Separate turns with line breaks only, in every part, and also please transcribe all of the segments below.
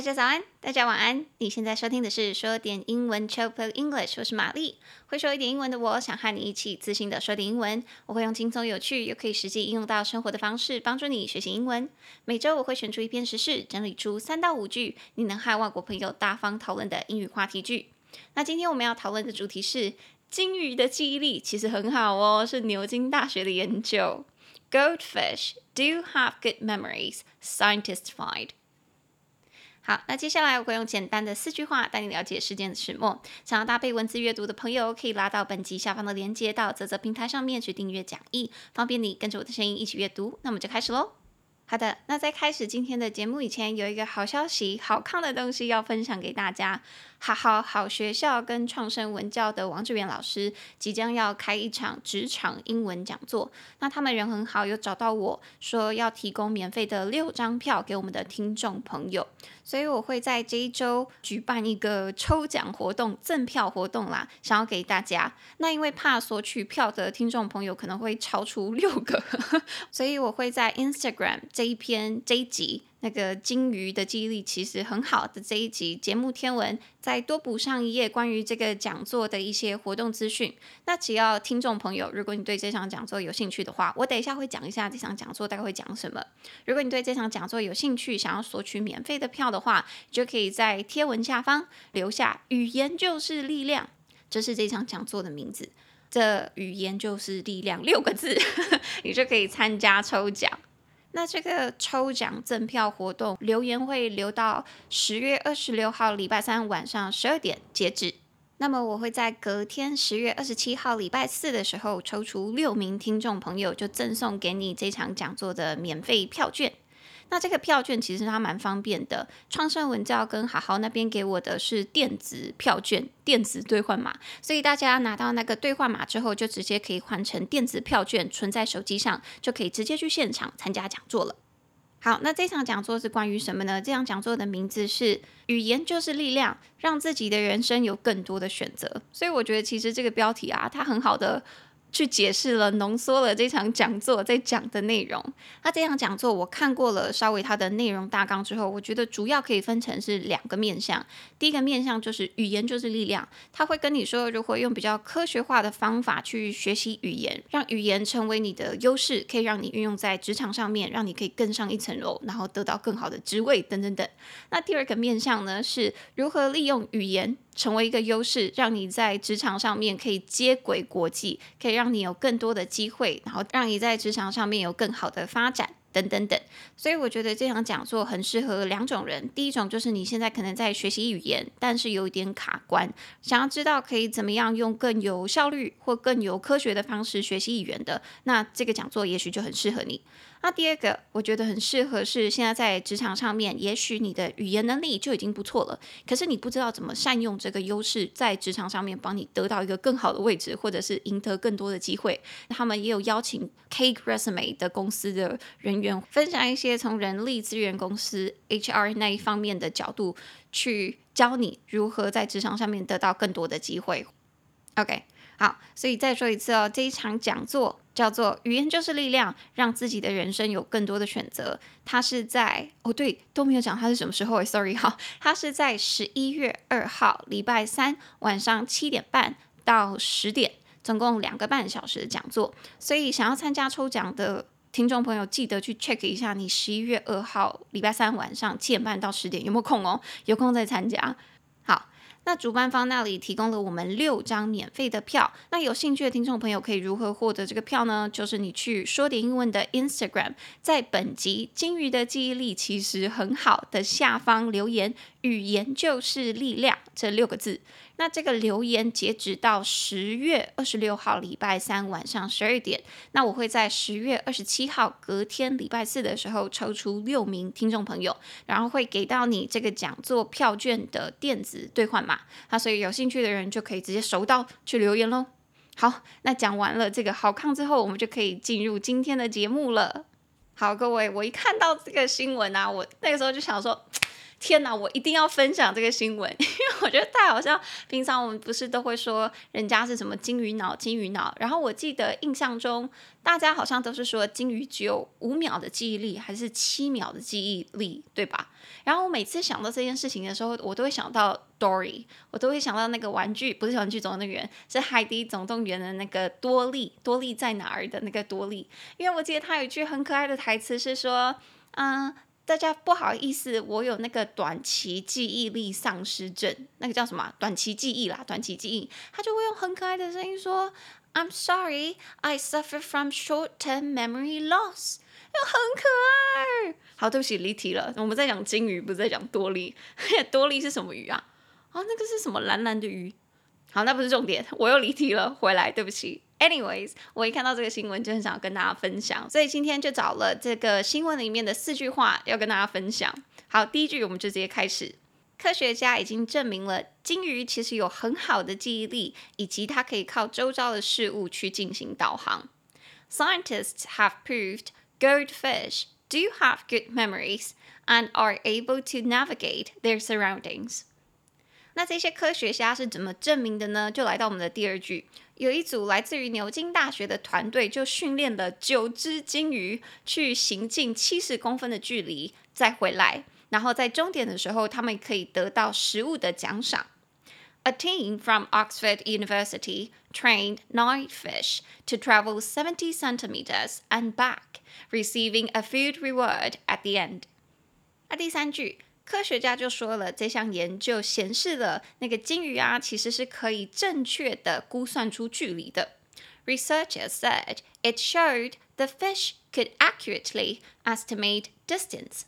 大家早安，大家晚安。你现在收听的是说点英文 c h o p l English，我是玛丽。会说一点英文的我，想和你一起自信的说点英文。我会用轻松有趣又可以实际应用到生活的方式，帮助你学习英文。每周我会选出一篇时事，整理出三到五句你能和外国朋友大方讨论的英语话题句。那今天我们要讨论的主题是金鱼的记忆力其实很好哦，是牛津大学的研究。Goldfish do have good memories, scientists find. 好，那接下来我会用简单的四句话带你了解事件的始末。想要搭配文字阅读的朋友，可以拉到本集下方的链接，到泽泽平台上面去订阅讲义，方便你跟着我的声音一起阅读。那我们就开始喽。好的，那在开始今天的节目以前，有一个好消息、好看的东西要分享给大家。好好好学校跟创生文教的王志远老师即将要开一场职场英文讲座。那他们人很好，有找到我说要提供免费的六张票给我们的听众朋友，所以我会在这一周举办一个抽奖活动、赠票活动啦，想要给大家。那因为怕索取票的听众朋友可能会超出六个，所以我会在 Instagram 这一篇这一集。那个鲸鱼的记忆力其实很好的这一集节目天文，再多补上一页关于这个讲座的一些活动资讯。那只要听众朋友，如果你对这场讲座有兴趣的话，我等一下会讲一下这场讲座大概会讲什么。如果你对这场讲座有兴趣，想要索取免费的票的话，就可以在贴文下方留下“语言就是力量”，这是这场讲座的名字。这“语言就是力量”六个字，你就可以参加抽奖。那这个抽奖赠票活动留言会留到十月二十六号礼拜三晚上十二点截止。那么我会在隔天十月二十七号礼拜四的时候抽出六名听众朋友，就赠送给你这场讲座的免费票券。那这个票券其实它蛮方便的，创声文教跟好好那边给我的是电子票券，电子兑换码，所以大家拿到那个兑换码之后，就直接可以换成电子票券，存在手机上，就可以直接去现场参加讲座了。好，那这场讲座是关于什么呢？这场讲座的名字是“语言就是力量，让自己的人生有更多的选择”。所以我觉得其实这个标题啊，它很好的。去解释了，浓缩了这场讲座在讲的内容。那这场讲座我看过了，稍微它的内容大纲之后，我觉得主要可以分成是两个面向。第一个面向就是语言就是力量，他会跟你说如何用比较科学化的方法去学习语言，让语言成为你的优势，可以让你运用在职场上面，让你可以更上一层楼，然后得到更好的职位等等等。那第二个面向呢，是如何利用语言。成为一个优势，让你在职场上面可以接轨国际，可以让让你有更多的机会，然后让你在职场上面有更好的发展。等等等，所以我觉得这场讲座很适合两种人。第一种就是你现在可能在学习语言，但是有一点卡关，想要知道可以怎么样用更有效率或更有科学的方式学习语言的，那这个讲座也许就很适合你。那第二个我觉得很适合是现在在职场上面，也许你的语言能力就已经不错了，可是你不知道怎么善用这个优势在职场上面帮你得到一个更好的位置，或者是赢得更多的机会。他们也有邀请 Cake Resume 的公司的人员。分享一些从人力资源公司 HR 那一方面的角度去教你如何在职场上面得到更多的机会。OK，好，所以再说一次哦，这一场讲座叫做“语言就是力量，让自己的人生有更多的选择”。它是在哦，对，都没有讲它是什么时候，Sorry 哈，它是在十一月二号礼拜三晚上七点半到十点，总共两个半小时的讲座。所以想要参加抽奖的。听众朋友，记得去 check 一下，你十一月二号礼拜三晚上七点半到十点有没有空哦？有空再参加。好，那主办方那里提供了我们六张免费的票。那有兴趣的听众朋友可以如何获得这个票呢？就是你去说点英文的 Instagram，在本集“鲸鱼的记忆力其实很好”的下方留言。语言就是力量这六个字，那这个留言截止到十月二十六号礼拜三晚上十二点，那我会在十月二十七号隔天礼拜四的时候抽出六名听众朋友，然后会给到你这个讲座票券的电子兑换码，那所以有兴趣的人就可以直接收到去留言喽。好，那讲完了这个好看之后，我们就可以进入今天的节目了。好，各位，我一看到这个新闻啊，我那个时候就想说。天哪，我一定要分享这个新闻，因为我觉得太好笑。平常我们不是都会说人家是什么金鱼脑，金鱼脑。然后我记得印象中，大家好像都是说金鱼只有五秒的记忆力，还是七秒的记忆力，对吧？然后我每次想到这件事情的时候，我都会想到 Dory，我都会想到那个玩具，不是玩具总动员，是《海底总动员》的那个多利，多利在哪儿的那个多利。因为我记得他有一句很可爱的台词是说，嗯。大家不好意思，我有那个短期记忆力丧失症，那个叫什么？短期记忆啦，短期记忆。他就会用很可爱的声音说：“I'm sorry, I suffer from short-term memory loss。”又很可爱。好，对不起，离题了。我们在讲金鱼，不是在讲多利。多利是什么鱼啊？哦，那个是什么蓝蓝的鱼？好，那不是重点，我又离题了，回来，对不起。Anyways，我一看到这个新闻就很想跟大家分享，所以今天就找了这个新闻里面的四句话要跟大家分享。好，第一句我们就直接开始。科学家已经证明了鲸鱼其实有很好的记忆力，以及它可以靠周遭的事物去进行导航。Scientists have proved goldfish do have good memories and are able to navigate their surroundings. 那这些科学家是怎么证明的呢？就来到我们的第二句。有一组来自于牛津大学的团队，就训练了九只鲸鱼去行进七十公分的距离，再回来，然后在终点的时候，他们可以得到食物的奖赏。A team from Oxford University trained nine fish to travel seventy centimeters and back, receiving a food reward at the end。那第三句。科学家就说了，这项研究显示了那个鲸鱼啊，其实是可以正确的估算出距离的。Researchers said it showed the fish could accurately estimate distance。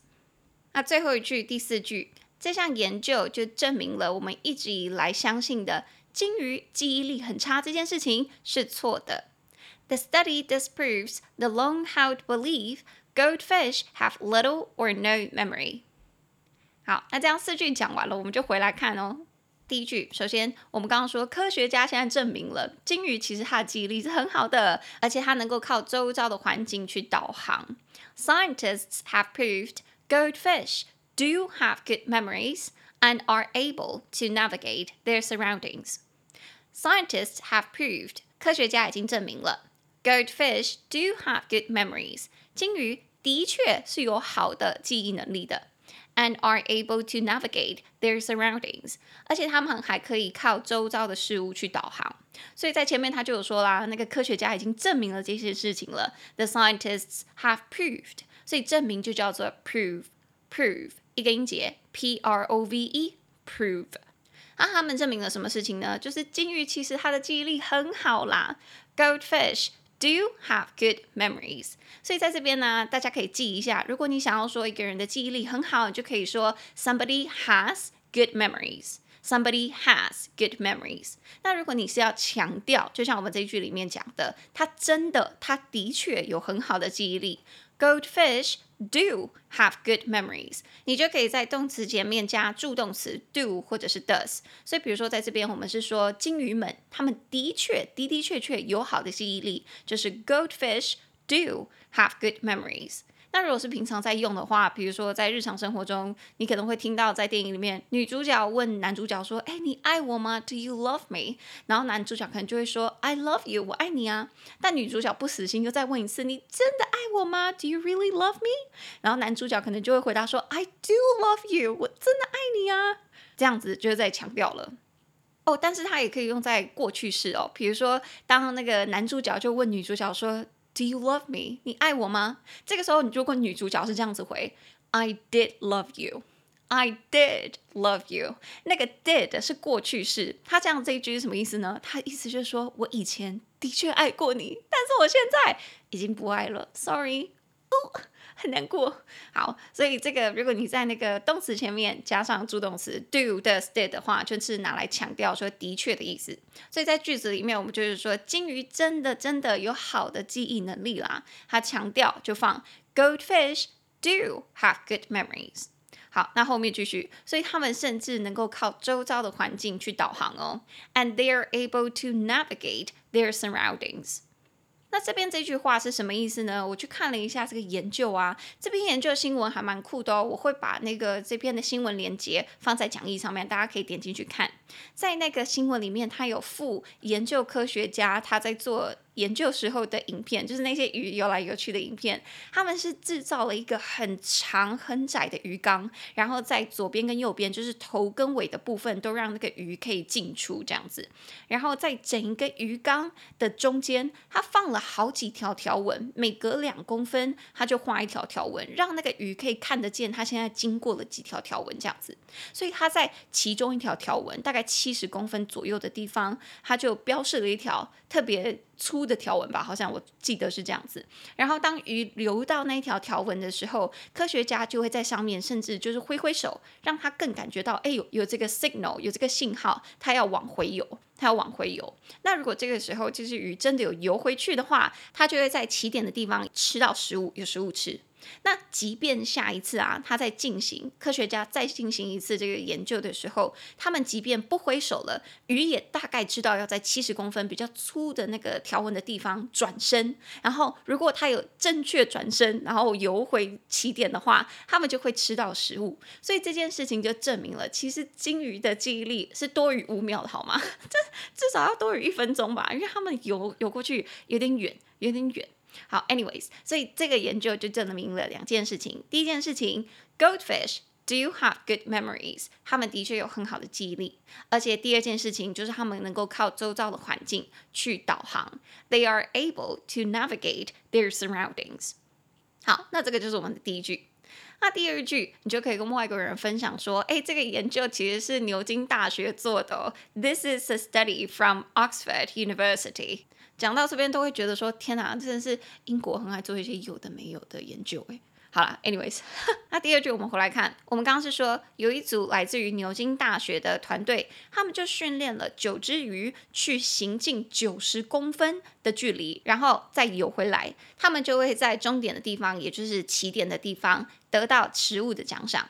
那最后一句，第四句，这项研究就证明了我们一直以来相信的鲸鱼记忆力很差这件事情是错的。The study disproves the long-held belief goldfish have little or no memory。 好，那这样四句讲完了，我们就回来看哦。第一句，首先我们刚刚说，科学家现在证明了鲸鱼其实它的记忆力是很好的，而且它能够靠周遭的环境去导航。Scientists have proved goldfish do have good memories and are able to navigate their surroundings. Scientists have proved，科学家已经证明了，goldfish do have good memories，鲸鱼的确是有好的记忆能力的。And are able to navigate their surroundings，而且他们还可以靠周遭的事物去导航。所以在前面他就有说啦，那个科学家已经证明了这些事情了。The scientists have proved，所以证明就叫做 prove，prove 一个音节，p r o v e，prove。那他们证明了什么事情呢？就是鲸鱼其实它的记忆力很好啦。Goldfish。 Do you have good memories，所以在这边呢，大家可以记一下。如果你想要说一个人的记忆力很好，你就可以说 somebody has good memories。Somebody has good memories。那如果你是要强调，就像我们这一句里面讲的，他真的，他的确有很好的记忆力。Goldfish do have good memories，你就可以在动词前面加助动词 do 或者是 does。所以，比如说在这边，我们是说鲸鱼们，它们的确的的确确有好的记忆力，就是 Goldfish do have good memories。那如果是平常在用的话，比如说在日常生活中，你可能会听到在电影里面，女主角问男主角说：“哎，你爱我吗？Do you love me？” 然后男主角可能就会说：“I love you，我爱你啊。”但女主角不死心，又再问一次：“你真的爱我吗？Do you really love me？” 然后男主角可能就会回答说：“I do love you，我真的爱你啊。”这样子就是在强调了哦，但是它也可以用在过去式哦，比如说当那个男主角就问女主角说。Do you love me？你爱我吗？这个时候，如果女主角是这样子回，I did love you. I did love you. 那个 did 是过去式，他这样这一句是什么意思呢？他意思就是说我以前的确爱过你，但是我现在已经不爱了。Sorry. 很难过。好，所以这个如果你在那个动词前面加上助动词 do、does、did 的话，就是拿来强调说的确的意思。所以在句子里面，我们就是说金鱼真的真的有好的记忆能力啦。它强调就放 Goldfish do have good memories。好，那后面继续，所以他们甚至能够靠周遭的环境去导航哦。And they are able to navigate their surroundings。那这边这句话是什么意思呢？我去看了一下这个研究啊，这篇研究新闻还蛮酷的哦。我会把那个这篇的新闻连接放在讲义上面，大家可以点进去看。在那个新闻里面，他有附研究科学家他在做。研究时候的影片，就是那些鱼游来游去的影片。他们是制造了一个很长很窄的鱼缸，然后在左边跟右边，就是头跟尾的部分，都让那个鱼可以进出这样子。然后在整一个鱼缸的中间，它放了好几条条纹，每隔两公分，它就画一条条纹，让那个鱼可以看得见它现在经过了几条条纹这样子。所以它在其中一条条纹，大概七十公分左右的地方，它就标示了一条特别。粗的条纹吧，好像我记得是这样子。然后当鱼游到那一条条纹的时候，科学家就会在上面，甚至就是挥挥手，让它更感觉到，哎，有有这个 signal，有这个信号，它要往回游，它要往回游。那如果这个时候就是鱼真的有游回去的话，它就会在起点的地方吃到食物，有食物吃。那即便下一次啊，他在进行科学家再进行一次这个研究的时候，他们即便不挥手了，鱼也大概知道要在七十公分比较粗的那个条纹的地方转身。然后，如果它有正确转身，然后游回起点的话，他们就会吃到食物。所以这件事情就证明了，其实鲸鱼的记忆力是多于五秒的，好吗？这至少要多于一分钟吧，因为他们游游过去有点远，有点远。好，anyways，所以这个研究就证明了两件事情。第一件事情，goldfish do have good memories，他们的确有很好的记忆力。而且第二件事情就是他们能够靠周遭的环境去导航，they are able to navigate their surroundings。好，那这个就是我们的第一句。那第二句，你就可以跟外国人分享说，哎，这个研究其实是牛津大学做的哦。This is a study from Oxford University。 讲到这边都会觉得说，天哪，真的是英国很爱做一些有的没有的研究诶。好了，anyways，那第二句我们回来看，我们刚刚是说有一组来自于牛津大学的团队，他们就训练了九只鱼去行进九十公分的距离，然后再游回来，他们就会在终点的地方，也就是起点的地方得到食物的奖赏。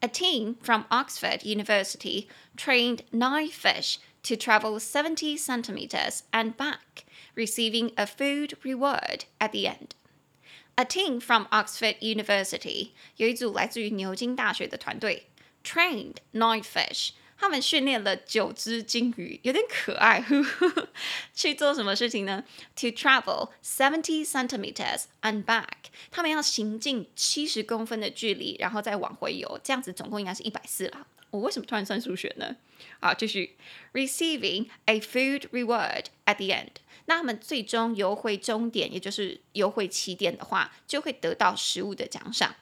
A team from Oxford University trained nine fish to travel seventy centimeters and back. Receiving a food reward at the end. A team from Oxford University 有一组来自于牛津大学的团队，trained nine fish，他们训练了九只鲸鱼，有点可爱，呵呵，去做什么事情呢？To travel seventy centimeters and back，他们要行进七十公分的距离，然后再往回游，这样子总共应该是一百四啦。我为什么突然算数学呢？好，继续，receiving a food reward at the end。 他们最终游回终点，也就是游回起点的话，就会得到食物的奖赏。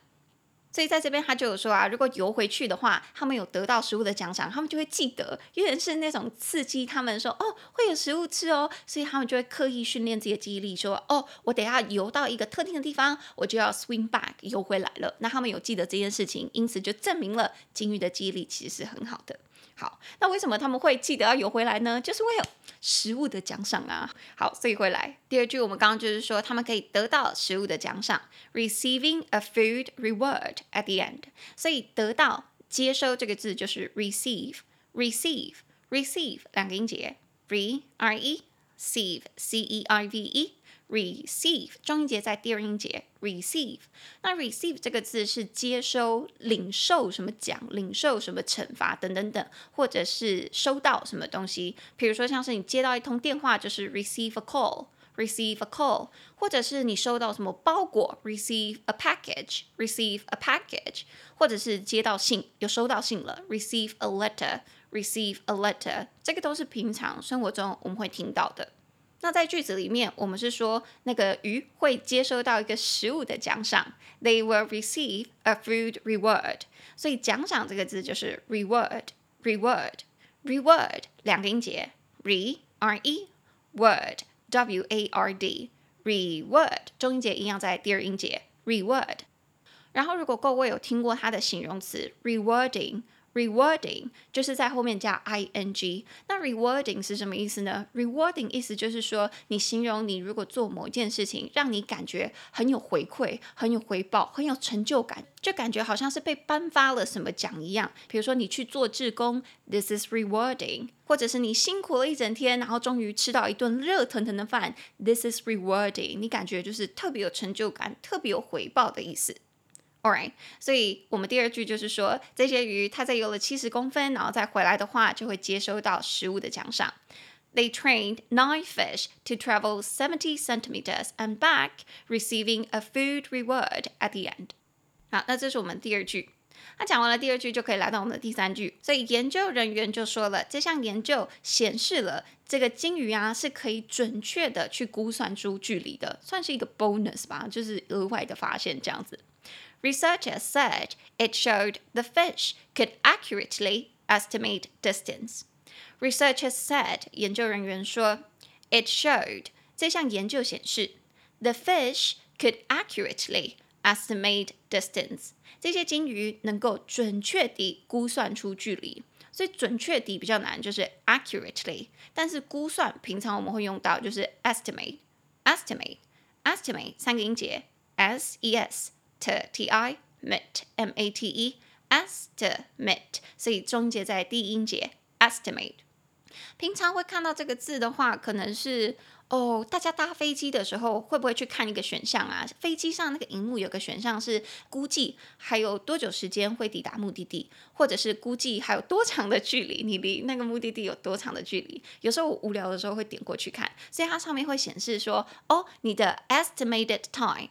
所以在这边他就有说啊，如果游回去的话，他们有得到食物的奖赏，他们就会记得，有点是那种刺激他们说，哦，会有食物吃哦，所以他们就会刻意训练自己的记忆力，说，哦，我等下游到一个特定的地方，我就要 swim back 游回来了。那他们有记得这件事情，因此就证明了鲸鱼的记忆力其实是很好的。好，那为什么他们会记得要游回来呢？就是为了食物的奖赏啊。好，所以回来第二句，我们刚刚就是说，他们可以得到食物的奖赏，receiving a food reward at the end。所以得到、接收这个字就是 receive，receive，receive 两个音节，re r e c c e r v e。Receive 中音节在第二音节，receive。那 receive 这个字是接收、领受什么奖、领受什么惩罚等等等，或者是收到什么东西。比如说像是你接到一通电话，就是 receive a call，receive a call，或者是你收到什么包裹，receive a package，receive a package，或者是接到信，有收到信了，receive a letter，receive a letter，这个都是平常生活中我们会听到的。那在句子里面，我们是说那个鱼会接收到一个食物的奖赏，They will receive a food reward。所以奖赏这个字就是 reward，reward，reward 两个音节，re r e word w a r d reward 中音节一样在第二音节 reward。然后如果各位有听过它的形容词 rewarding。Rewarding 就是在后面加 ing。那 rewarding 是什么意思呢？rewarding 意思就是说，你形容你如果做某一件事情，让你感觉很有回馈、很有回报、很有成就感，就感觉好像是被颁发了什么奖一样。比如说你去做志工，this is rewarding；或者是你辛苦了一整天，然后终于吃到一顿热腾腾的饭，this is rewarding。你感觉就是特别有成就感、特别有回报的意思。All right，所以我们第二句就是说，这些鱼它在游了七十公分，然后再回来的话，就会接收到食物的奖赏。They trained nine fish to travel seventy centimeters and back, receiving a food reward at the end。好，那这是我们第二句。那讲完了第二句，就可以来到我们的第三句。所以研究人员就说了，这项研究显示了这个鲸鱼啊是可以准确的去估算出距离的，算是一个 bonus 吧，就是额外的发现这样子。Researchers said it showed the fish could accurately estimate distance. Researchers said 研究人员说，it showed 这项研究显示，the fish could accurately estimate distance。这些鲸鱼能够准确地估算出距离，所以准确地比较难，就是 accurately。但是估算平常我们会用到，就是 estimate，estimate，estimate 三个音节，s e s。 t i mate m a t e estimate，所以终结在第一音节 estimate。平常会看到这个字的话，可能是哦，大家搭飞机的时候会不会去看一个选项啊？飞机上那个荧幕有个选项是估计还有多久时间会抵达目的地，或者是估计还有多长的距离，你离那个目的地有多长的距离？有时候我无聊的时候会点过去看，所以它上面会显示说，哦，你的 estimated time。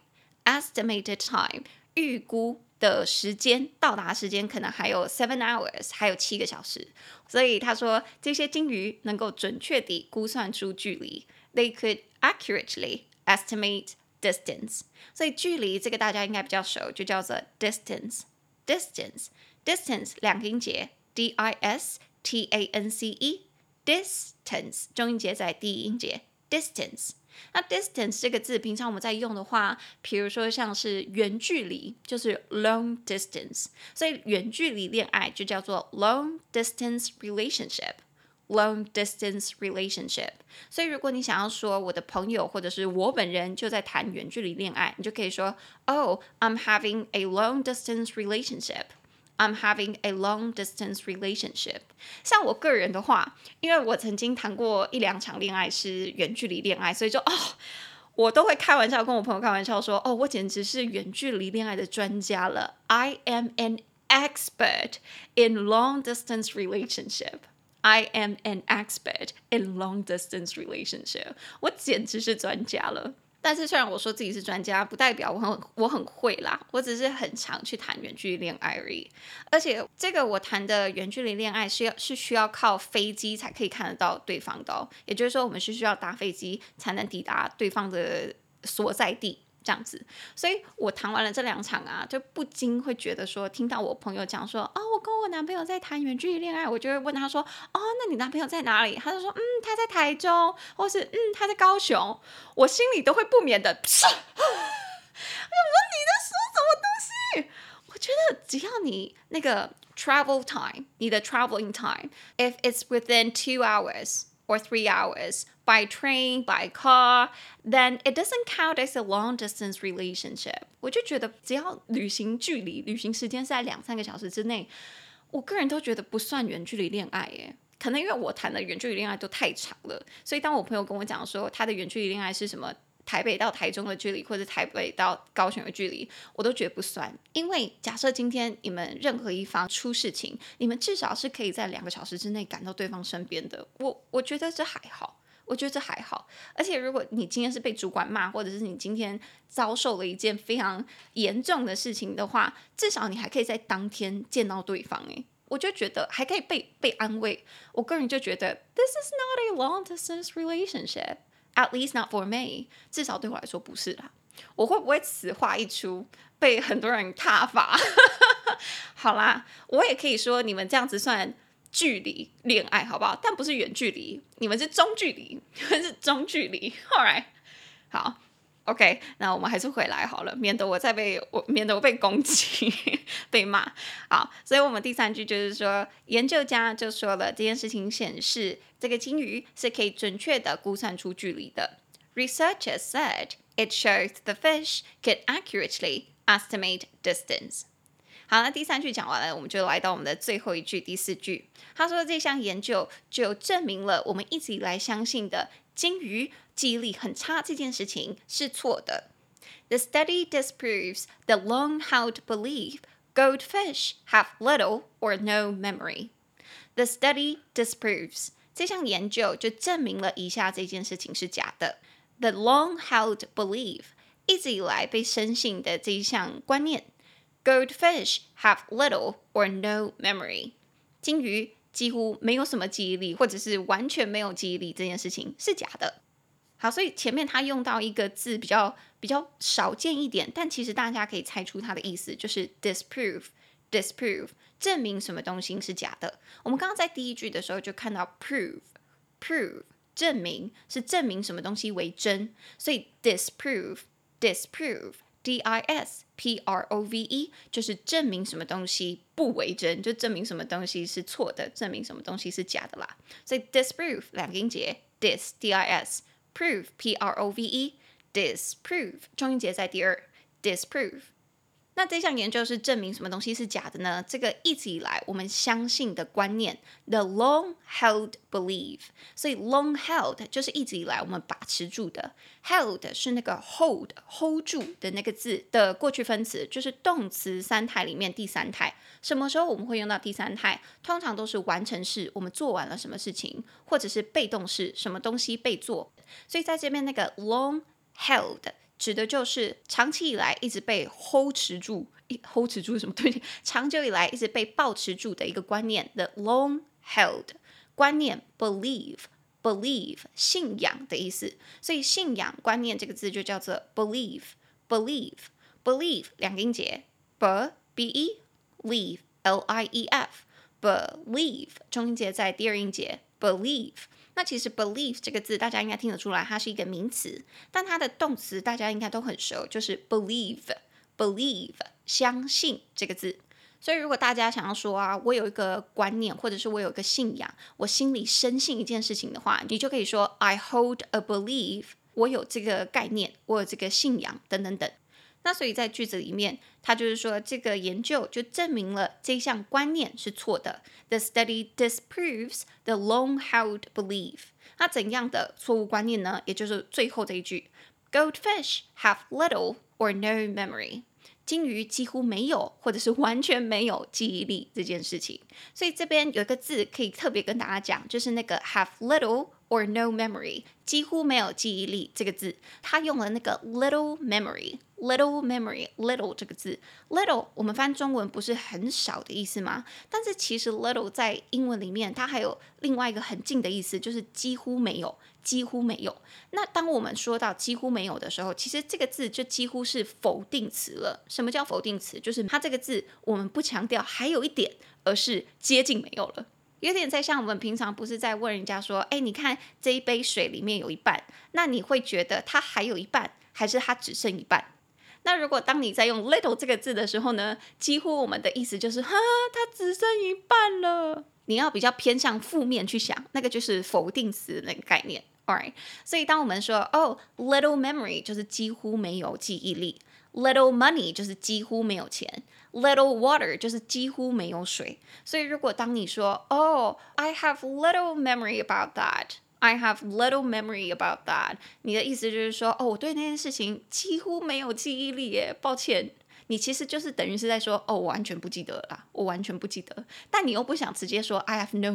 Estimated time 预估的时间，到达时间可能还有 seven hours，还有七个小时。所以他说这些鲸鱼能够准确地估算出距离，They could accurately estimate distance。所以距离这个大家应该比较熟，就叫做 distance。distance，distance 两个音节，d i s t a n c e，distance 中音节在第一音节，distance。 那 distance 这个字，平常我们在用的话，比如说像是远距离，就是 long distance，所以远距离恋爱就叫做 long distance relationship，long distance relationship。所以如果你想要说我的朋友或者是我本人就在谈远距离恋爱，你就可以说，Oh, I'm having a long distance relationship。I'm having a long distance relationship。像我个人的话，因为我曾经谈过一两场恋爱是远距离恋爱，所以就哦，我都会开玩笑跟我朋友开玩笑说，哦，我简直是远距离恋爱的专家了。I am an expert in long distance relationship. I am an expert in long distance relationship. 我简直是专家了。 但是虽然我说自己是专家，不代表我很我很会啦。我只是很常去谈远距离恋爱而已。而且这个我谈的远距离恋爱是要是需要靠飞机才可以看得到对方的哦，也就是说我们是需要搭飞机才能抵达对方的所在地。这样子，所以我谈完了这两场啊，就不禁会觉得说，听到我朋友讲说，哦，我跟我男朋友在谈远距离恋爱，我就会问他说，哦，那你男朋友在哪里？他就说，嗯，他在台中，或是嗯，他在高雄，我心里都会不免的，我想说你在说什么东西？我觉得只要你那个 travel time，你的 traveling time，if it's within two hours or three hours。By train, by car, then it doesn't count as a long distance relationship. 我就觉得只要旅行距离、旅行时间是在两三个小时之内，我个人都觉得不算远距离恋爱耶。可能因为我谈的远距离恋爱都太长了，所以当我朋友跟我讲说他的远距离恋爱是什么？台北到台中的距离，或者台北到高雄的距离，我都觉得不算。因为假设今天你们任何一方出事情，你们至少是可以在两个小时之内赶到对方身边的。我我觉得这还好，我觉得这还好。而且如果你今天是被主管骂，或者是你今天遭受了一件非常严重的事情的话，至少你还可以在当天见到对方。诶，我就觉得还可以被被安慰。我个人就觉得，This is not a long distance relationship. At least not for me，至少对我来说不是啦。我会不会此话一出被很多人踏伐？好啦，我也可以说你们这样子算距离恋爱，好不好？但不是远距离，你们是中距离，你们是中距离。All right，好 OK，那我们还是回来好了，免得我再被我免得我被攻击、被骂。好，所以我们第三句就是说，研究家就说了，这件事情显示这个金鱼是可以准确地估算出距离的。Researchers said it shows the fish can accurately estimate distance. 好，那第三句讲完了，我们就来到我们的最后一句，第四句。他说这项研究就证明了我们一直以来相信的鲸鱼记忆力很差这件事情是错的。The study disproves the long-held belief goldfish have little or no memory. The study disproves 这项研究就证明了以下这件事情是假的。The long-held belief 一直以来被深信的这一项观念。Goldfish have little or no memory。鲸鱼 几乎没有什么记忆力，或者是完全没有记忆力，这件事情是假的。好，所以前面他用到一个字比较比较少见一点，但其实大家可以猜出它的意思，就是 disprove disprove 证明什么东西是假的。我们刚刚在第一句的时候就看到 prove prove 证明是证明什么东西为真，所以 disprove disprove。D I S P R O V E 就是证明什么东西不为真，就证明什么东西是错的，证明什么东西是假的啦。所以 disprove 两个音节，dis D I S prove P R O V E disprove 重音节在第二，disprove。那这项研究是证明什么东西是假的呢？这个一直以来我们相信的观念，the long-held belief。所以 long-held 就是一直以来我们把持住的，held 是那个 hold hold 住的那个字的过去分词，就是动词三态里面第三态。什么时候我们会用到第三态？通常都是完成式，我们做完了什么事情，或者是被动式，什么东西被做。所以在这边那个 long-held。指的就是长期以来一直被 hold 持住，hold 持住什么东西？长久以来一直被保持住的一个观念，the long held 观念，believe believe 信仰的意思。所以信仰观念这个字就叫做 believe believe believe 两个音节，b b e lieve l i e f believe 中音节在第二音节 believe。那其实 believe 这个字大家应该听得出来，它是一个名词，但它的动词大家应该都很熟，就是 believe，believe 相信这个字。所以如果大家想要说啊，我有一个观念，或者是我有一个信仰，我心里深信一件事情的话，你就可以说 I hold a belief，我有这个概念，我有这个信仰，等等等。那所以在句子里面，它就是说这个研究就证明了这项观念是错的。The study disproves the long-held belief。那怎样的错误观念呢？也就是最后这一句：Goldfish have little or no memory。金鱼几乎没有或者是完全没有记忆力这件事情。所以这边有一个字可以特别跟大家讲，就是那个 have little。or no memory，几乎没有记忆力这个字，它用了那个 little memory，little memory，little 这个字，little 我们翻中文不是很少的意思吗？但是其实 little 在英文里面它还有另外一个很近的意思，就是几乎没有，几乎没有。那当我们说到几乎没有的时候，其实这个字就几乎是否定词了。什么叫否定词？就是它这个字我们不强调还有一点，而是接近没有了。有点在像我们平常不是在问人家说，哎，你看这一杯水里面有一半，那你会觉得它还有一半，还是它只剩一半？那如果当你在用 little 这个字的时候呢，几乎我们的意思就是，哈，它只剩一半了。你要比较偏向负面去想，那个就是否定词那个概念。Alright，所以当我们说，哦，little memory 就是几乎没有记忆力，little money 就是几乎没有钱。Little water 就是几乎没有水，所以如果当你说哦，I have little memory about that，I have little memory about that，你的意思就是说哦，我对那件事情几乎没有记忆力耶，抱歉，你其实就是等于是在说哦，我完全不记得了，我完全不记得，但你又不想直接说 I have no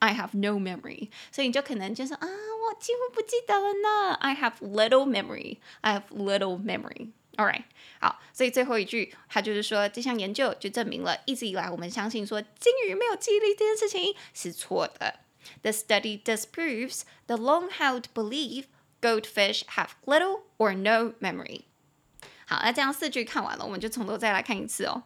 memory，I have no memory，所以你就可能就是啊，我几乎不记得了呢，I have little memory，I have little memory。All right，好，所以最后一句，它就是说，这项研究就证明了一直以来我们相信说鲸鱼没有记忆力这件事情是错的。The study disproves the long-held belief goldfish have little or no memory。好，那这样四句看完了，我们就从头再来看一次哦。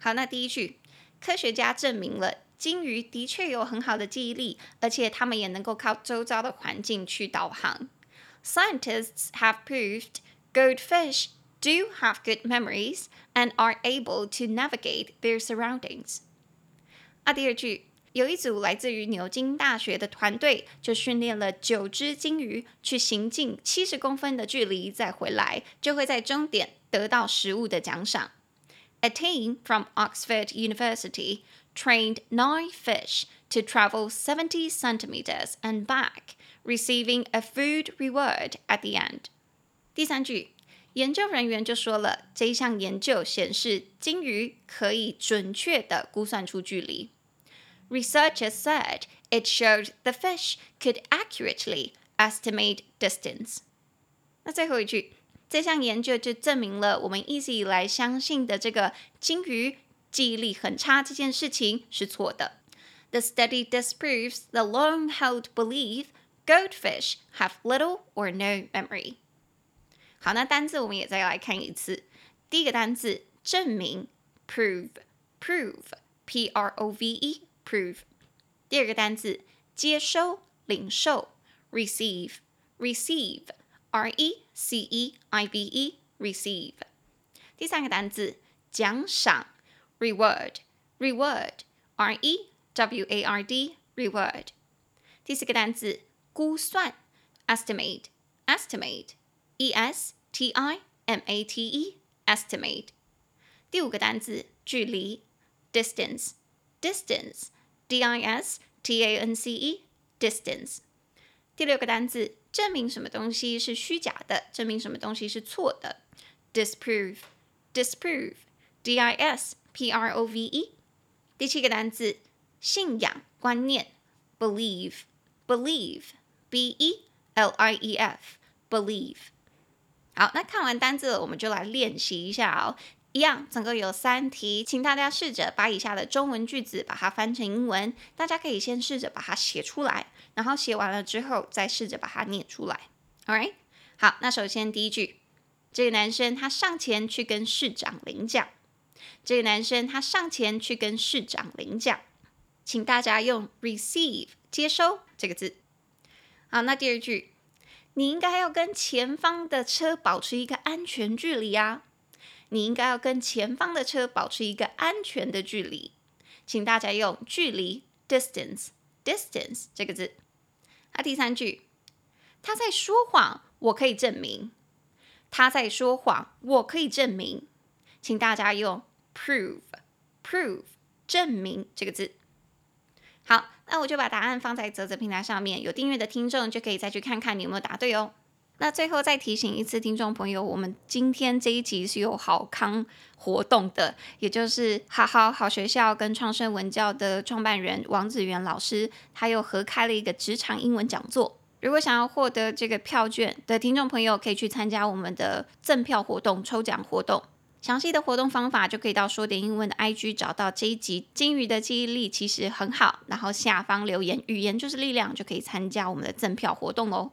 好，那第一句，科学家证明了 金鱼的确有很好的记忆力，而且它们也能够靠周遭的环境去导航。Scientists have proved goldfish do have good memories and are able to navigate their surroundings. 啊，第二句，有一组来自于牛津大学的团队，就训练了九只金鱼去行进七十公分的距离再回来，就会在终点得到食物的奖赏。A team from Oxford University trained nine fish to travel seventy centimeters and back, receiving a food reward at the end. 第三句。研究人员就说了，这一项研究显示鲸鱼可以准确地估算出距离。Researchers said it showed the fish could accurately estimate distance。那最后一句，这项研究就证明了我们一直以来相信的这个鲸鱼 记忆力很差这件事情是错的。The study disproves the long-held belief goldfish have little or no memory。好，那单字我们也再来看一次。第一个单字证明，prove，prove，p r o v e，prove。第二个单字接收、领受，receive，receive，r e c e i v e，receive。第三个单字奖赏 ，reward，reward，r e w a r d，reward。第四个单字估算，estimate，estimate。E S T I M A T E，estimate。第五个单词距离，distance，distance，D I S T A N C E，distance。第六个单词证明什么东西是虚假的，证明什么东西是错的，disprove，disprove，D I S P R O V E。第七个单词信仰观念，believe，believe，B E L I E F，believe。好，那看完单字了，我们就来练习一下哦。一样，总共有三题，请大家试着把以下的中文句子把它翻成英文。大家可以先试着把它写出来，然后写完了之后再试着把它念出来。All right，好，那首先第一句，这个男生他上前去跟市长领奖。这个男生他上前去跟市长领奖，请大家用 receive 接收这个字。好，那第二句。你应该要跟前方的车保持一个安全距离啊！你应该要跟前方的车保持一个安全的距离，请大家用距离 distance distance 这个字。那，第三句，他在说谎，我可以证明。他在说谎，我可以证明，请大家用 prove prove 证明这个字。好，那我就把答案放在泽泽平台上面，有订阅的听众就可以再去看看你有没有答对哦。那最后再提醒一次，听众朋友，我们今天这一集是有好康活动的，也就是好好好学校跟创生文教的创办人王子元老师，他又合开了一个职场英文讲座。如果想要获得这个票券的听众朋友，可以去参加我们的赠票活动、抽奖活动。详细的活动方法就可以到说点英文的 IG 找到这一集。鲸鱼的记忆力其实很好，然后下方留言“语言就是力量”就可以参加我们的赠票活动哦。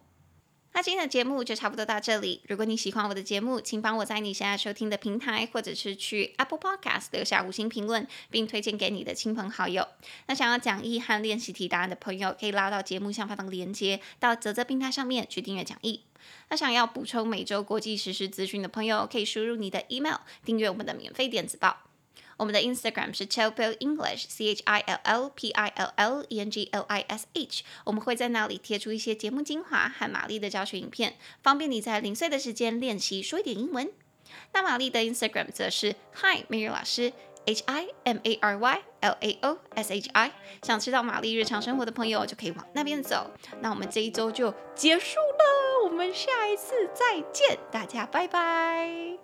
那今天的节目就差不多到这里。如果你喜欢我的节目，请帮我在你现在收听的平台，或者是去 Apple Podcast 留下五星评论，并推荐给你的亲朋好友。那想要讲义和练习题答案的朋友，可以拉到节目下方的链接，到泽泽平台上面去订阅讲义。那想要补充每周国际实时资讯的朋友，可以输入你的 email 订阅我们的免费电子报。我们的 Instagram 是 Chillpill English，C H I L L P I L L E N G L I S H。我们会在那里贴出一些节目精华和玛丽的教学影片，方便你在零碎的时间练习说一点英文。那玛丽的 Instagram 则是 Hi Mary 老师，H I M A R Y L A O S H I。想知道玛丽日常生活的朋友就可以往那边走。那我们这一周就结束了，我们下一次再见大家拜拜。